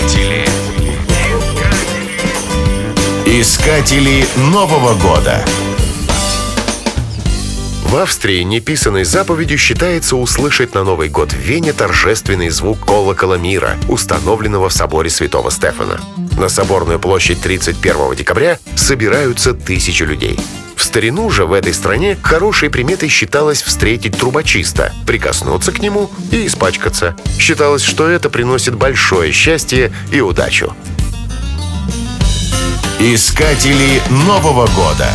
Искатели. Искатели Нового года. В Австрии неписанной заповедью считается услышать на Новый год в Вене торжественный звук колокола мира, установленного в соборе Святого Стефана. На соборную площадь 31 декабря собираются тысячи людей. В старину же в этой стране хорошей приметой считалось встретить трубочиста, прикоснуться к нему и испачкаться. Считалось, что это приносит большое счастье и удачу. Искатели Нового года.